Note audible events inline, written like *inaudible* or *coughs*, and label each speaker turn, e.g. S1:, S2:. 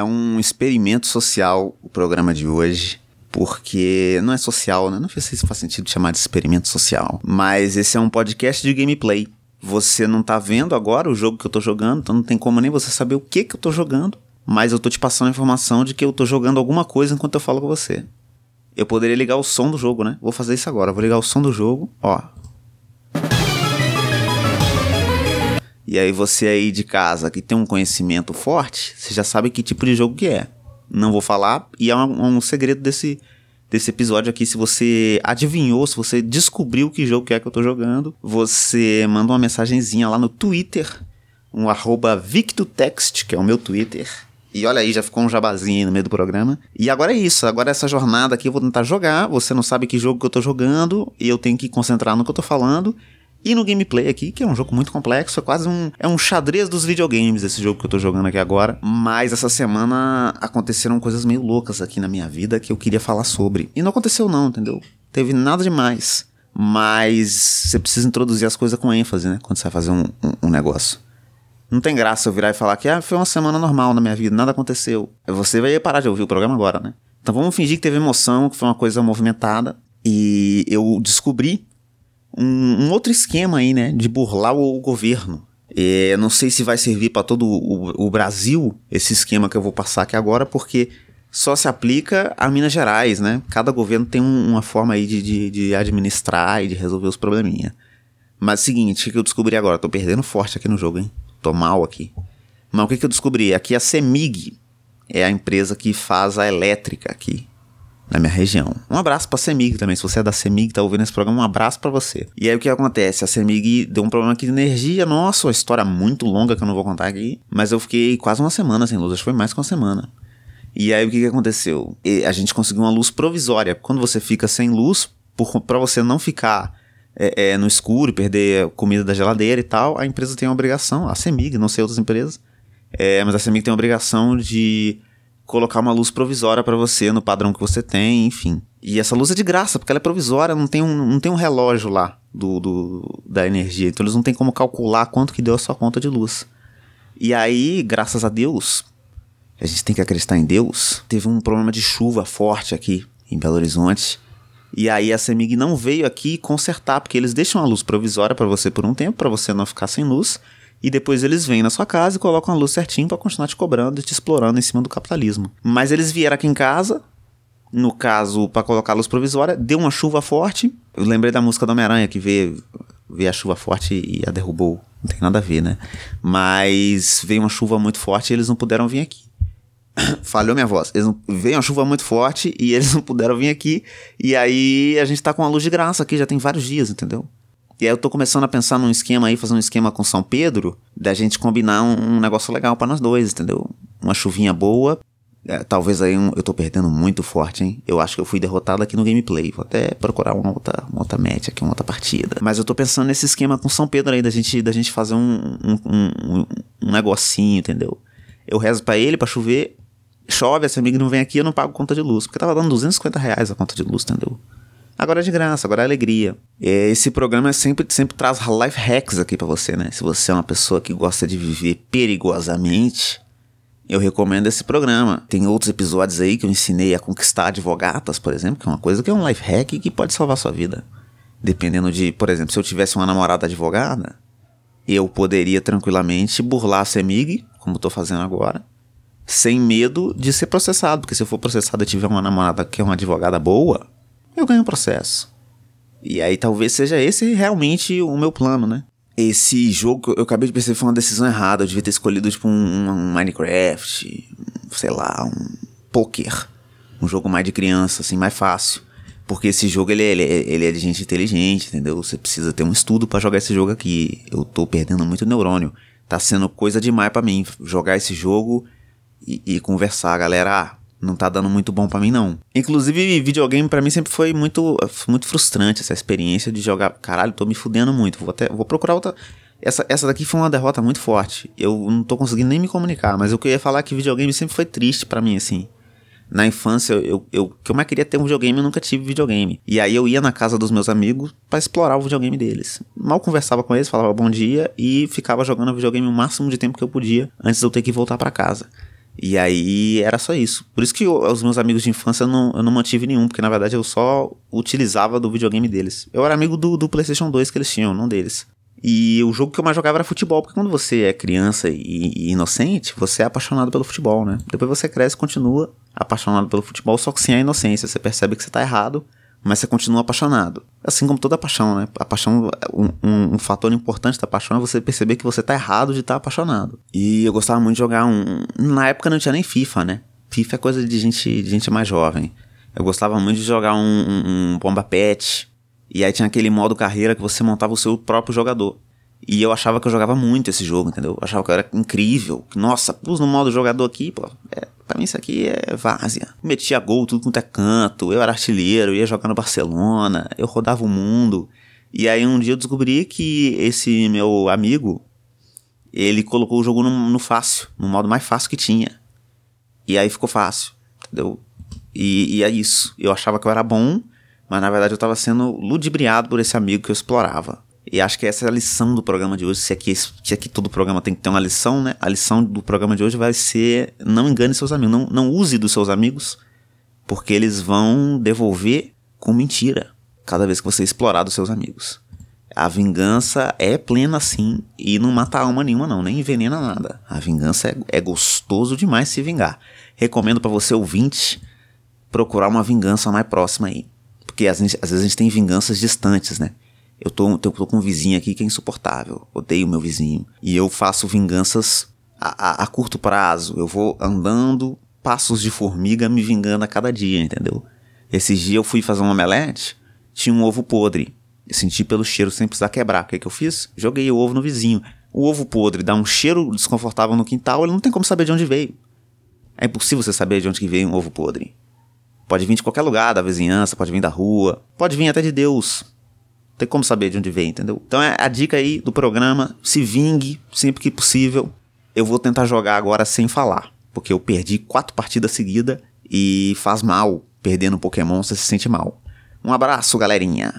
S1: É um experimento social o programa de hoje. Porque não é social, né? Não sei se faz sentido chamar de experimento social. Mas esse é um podcast de gameplay. Você não tá vendo agora o jogo que eu tô jogando, então não tem como nem você saber o que que eu tô jogando. Mas eu tô te passando a informação de que eu tô jogando alguma coisa enquanto eu falo com você. Eu poderia ligar o som do jogo, né? Vou fazer isso agora. Vou ligar o som do jogo, ó. E aí você aí de casa que tem um conhecimento forte, você já sabe que tipo de jogo que é. Não vou falar, e é um, um segredo desse, desse episódio aqui. Se você adivinhou, se você descobriu que jogo que é que eu tô jogando, você manda uma mensagenzinha lá no Twitter, um VictoText, que é o meu Twitter. E olha aí, já ficou um jabazinho aí no meio do programa. E agora é isso, agora essa jornada aqui eu vou tentar jogar. Você não sabe que jogo que eu tô jogando, e eu tenho que concentrar no que eu tô falando. E no gameplay aqui, que é um jogo muito complexo, é quase um, é um xadrez dos videogames esse jogo que eu tô jogando aqui agora. Mas essa semana aconteceram coisas meio loucas aqui na minha vida que eu queria falar sobre. E não aconteceu não, entendeu? Teve nada demais. Mas você precisa introduzir as coisas com ênfase, né? Quando você vai fazer um, um, um negócio. Não tem graça eu virar e falar que ah, foi uma semana normal na minha vida, nada aconteceu. Você vai parar de ouvir o programa agora, né? Então vamos fingir que teve emoção, que foi uma coisa movimentada. E eu descobri um, um, outro esquema aí, né, de burlar o governo. É, não sei se vai servir para todo o, o, Brasil esse esquema que eu vou passar aqui agora, porque só se aplica a Minas Gerais, né? Cada governo tem um, uma forma aí de, de, de, administrar e de resolver os probleminha. Mas é o seguinte, o que eu descobri agora? Tô perdendo forte aqui no jogo, hein? Tô mal aqui. Mas o que, que eu descobri? Aqui a CEMIG é a empresa que faz a elétrica aqui na minha região. Um abraço pra CEMIG também. Se você é da CEMIG tá ouvindo esse programa, um abraço para você. E aí o que acontece? A CEMIG deu um problema aqui de energia. Nossa, uma história muito longa que eu não vou contar aqui. Mas eu fiquei quase uma semana sem luz. Acho que foi mais que uma semana. E aí o que, que aconteceu? E a gente conseguiu uma luz provisória. Quando você fica sem luz, para você não ficar é, é, no escuro perder comida da geladeira e tal, a empresa tem a obrigação, a CEMIG, não sei outras empresas, é, mas a CEMIG tem a obrigação de colocar uma luz provisória para você no padrão que você tem, enfim. E essa luz é de graça, porque ela é provisória, não tem um, não tem um relógio lá do, do, da energia. Então eles não tem como calcular quanto que deu a sua conta de luz. E aí, graças a Deus, a gente tem que acreditar em Deus, teve um problema de chuva forte aqui em Belo Horizonte. E aí a CEMIG não veio aqui consertar, porque eles deixam a luz provisória para você por um tempo, para você não ficar sem luz e depois eles vêm na sua casa e colocam a luz certinho para continuar te cobrando e te explorando em cima do capitalismo. Mas eles vieram aqui em casa, no caso, para colocar a luz provisória, deu uma chuva forte. Eu lembrei da música do Homem-Aranha que veio, veio a chuva forte e a derrubou. Não tem nada a ver, né? Mas veio uma chuva muito forte e eles não puderam vir aqui. *coughs* Falhou minha voz. Eles não... Veio uma chuva muito forte e eles não puderam vir aqui. E aí a gente tá com a luz de graça aqui, já tem vários dias, entendeu? E aí eu tô começando a pensar num esquema aí, fazer um esquema com São Pedro, da gente combinar um, um negócio legal para nós dois, entendeu? Uma chuvinha boa. É, talvez aí um, eu tô perdendo muito forte, hein? Eu acho que eu fui derrotado aqui no gameplay. Vou até procurar uma outra, uma outra match aqui, uma outra partida. Mas eu tô pensando nesse esquema com São Pedro aí, da gente, da gente fazer um, um, um, negocinho, entendeu? Eu rezo para ele para chover, chove, esse amigo não vem aqui, eu não pago conta de luz. Porque tava dando 250 reais a conta de luz, entendeu? Agora é de graça, agora é alegria. Esse programa sempre, sempre traz life hacks aqui para você, né? Se você é uma pessoa que gosta de viver perigosamente, eu recomendo esse programa. Tem outros episódios aí que eu ensinei a conquistar advogatas, por exemplo, que é uma coisa que é um life hack que pode salvar sua vida. Dependendo de, por exemplo, se eu tivesse uma namorada advogada, eu poderia tranquilamente burlar a CEMIG, como estou fazendo agora, sem medo de ser processado, porque se eu for processado e tiver uma namorada que é uma advogada boa, eu ganho o processo. E aí talvez seja esse realmente o meu plano, né? Esse jogo eu acabei de perceber foi uma decisão errada. Eu devia ter escolhido tipo um, um Minecraft, sei lá, um poker. Um jogo mais de criança, assim, mais fácil. Porque esse jogo ele, ele, ele é de gente inteligente, entendeu? Você precisa ter um estudo para jogar esse jogo aqui. Eu tô perdendo muito neurônio. Tá sendo coisa demais para mim jogar esse jogo e, e conversar, galera. Ah, não tá dando muito bom para mim não. Inclusive, videogame para mim sempre foi muito muito frustrante essa experiência de jogar, caralho, tô me fudendo muito. Vou até vou procurar outra essa, essa daqui foi uma derrota muito forte. Eu não tô conseguindo nem me comunicar, mas eu queria falar é que videogame sempre foi triste para mim assim. Na infância, eu, eu, que eu mais queria ter um videogame, eu nunca tive videogame. E aí eu ia na casa dos meus amigos para explorar o videogame deles. Mal conversava com eles, falava bom dia e ficava jogando videogame o máximo de tempo que eu podia antes de eu ter que voltar para casa. E aí era só isso. Por isso que eu, os meus amigos de infância eu não, eu não mantive nenhum, porque na verdade eu só utilizava do videogame deles. Eu era amigo do, do PlayStation 2 que eles tinham, não deles. E o jogo que eu mais jogava era futebol, porque quando você é criança e, e, inocente, você é apaixonado pelo futebol, né? Depois você cresce e continua apaixonado pelo futebol, só que sem a inocência. Você percebe que você tá errado, mas você continua apaixonado. Assim como toda paixão, né? A paixão, um, um, fator importante da paixão é você perceber que você tá errado de estar tá apaixonado. E eu gostava muito de jogar um. Na época não tinha nem FIFA, né? FIFA é coisa de gente, de gente mais jovem. Eu gostava muito de jogar um, um, um Bomba Pet, e aí tinha aquele modo carreira que você montava o seu próprio jogador. E eu achava que eu jogava muito esse jogo, entendeu? Eu achava que eu era incrível. Nossa, pus no modo jogador aqui, pô. É, pra mim isso aqui é várzea. Metia gol tudo quanto é canto. Eu era artilheiro, ia jogar no Barcelona. Eu rodava o mundo. E aí um dia eu descobri que esse meu amigo, ele colocou o jogo no, no fácil, no modo mais fácil que tinha. E aí ficou fácil, entendeu? E, e é isso. Eu achava que eu era bom, mas na verdade eu estava sendo ludibriado por esse amigo que eu explorava. E acho que essa é a lição do programa de hoje. Se aqui, se aqui todo programa tem que ter uma lição, né? A lição do programa de hoje vai ser: não engane seus amigos, não, não use dos seus amigos, porque eles vão devolver com mentira cada vez que você explorar dos seus amigos. A vingança é plena sim e não mata alma nenhuma não, nem envenena nada. A vingança é, é gostoso demais se vingar. Recomendo para você ouvinte procurar uma vingança mais próxima aí. Porque às às vezes a gente tem vinganças distantes, né? Eu tô, eu tô com um vizinho aqui que é insuportável. Odeio meu vizinho. E eu faço vinganças a, a, a curto prazo. Eu vou andando passos de formiga me vingando a cada dia, entendeu? Esses dias eu fui fazer um omelete, tinha um ovo podre. Eu senti pelo cheiro sem precisar quebrar. O que, que eu fiz? Joguei o ovo no vizinho. O ovo podre dá um cheiro desconfortável no quintal, ele não tem como saber de onde veio. É impossível você saber de onde que veio um ovo podre. Pode vir de qualquer lugar da vizinhança, pode vir da rua, pode vir até de Deus. Tem como saber de onde vem, entendeu? Então é a dica aí do programa, se vingue sempre que possível. Eu vou tentar jogar agora sem falar, porque eu perdi quatro partidas seguidas e faz mal. Perdendo Pokémon, você se sente mal. Um abraço, galerinha.